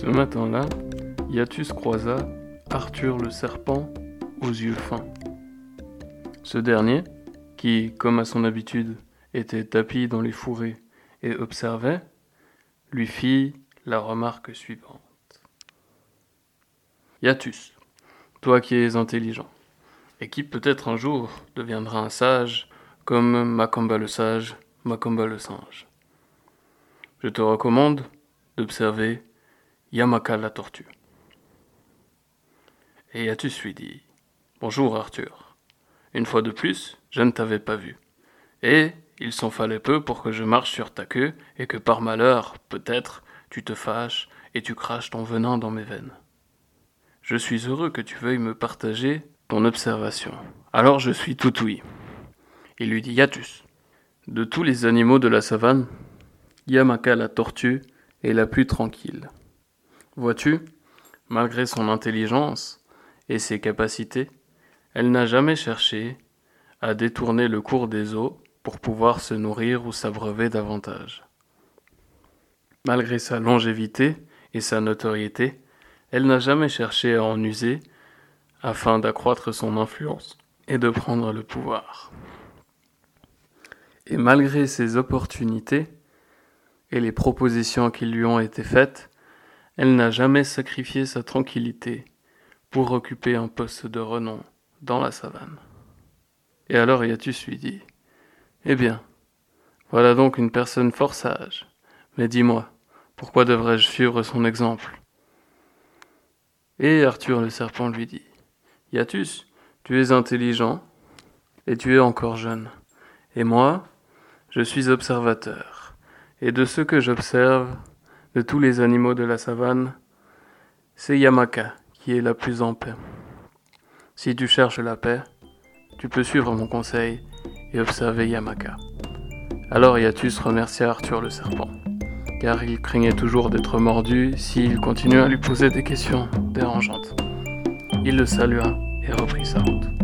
Ce matin-là, Iatus croisa Arthur le serpent aux yeux fins. Ce dernier, qui, comme à son habitude, était tapi dans les fourrés et observait, lui fit la remarque suivante. Iatus, toi qui es intelligent, et qui peut-être un jour deviendra un sage, comme Macamba le sage, Macamba le singe. Je te recommande d'observer Yamaka la tortue. Et Yatus lui dit Bonjour Arthur. Une fois de plus, je ne t'avais pas vu. Et il s'en fallait peu pour que je marche sur ta queue et que par malheur, peut-être, tu te fâches et tu craches ton venin dans mes veines. Je suis heureux que tu veuilles me partager ton observation. Alors je suis tout ouïe. Il lui dit Yatus. De tous les animaux de la savane, Yamaka la tortue est la plus tranquille. Vois-tu, malgré son intelligence et ses capacités, elle n'a jamais cherché à détourner le cours des eaux pour pouvoir se nourrir ou s'abreuver davantage. Malgré sa longévité et sa notoriété, elle n'a jamais cherché à en user afin d'accroître son influence et de prendre le pouvoir. Et malgré ses opportunités et les propositions qui lui ont été faites, elle n'a jamais sacrifié sa tranquillité pour occuper un poste de renom dans la savane. Et alors Iatus lui dit Eh bien, voilà donc une personne fort sage. Mais dis-moi, pourquoi devrais-je suivre son exemple? Et Arthur le serpent lui dit Iatus, tu es intelligent et tu es encore jeune. Et moi, je suis observateur. Et de ce que j'observe, de tous les animaux de la savane, c'est Yamaka qui est la plus en paix. Si tu cherches la paix, tu peux suivre mon conseil et observer Yamaka. Alors Yatus remercia Arthur le serpent, car il craignait toujours d'être mordu s'il continuait à lui poser des questions dérangeantes. Il le salua et reprit sa route.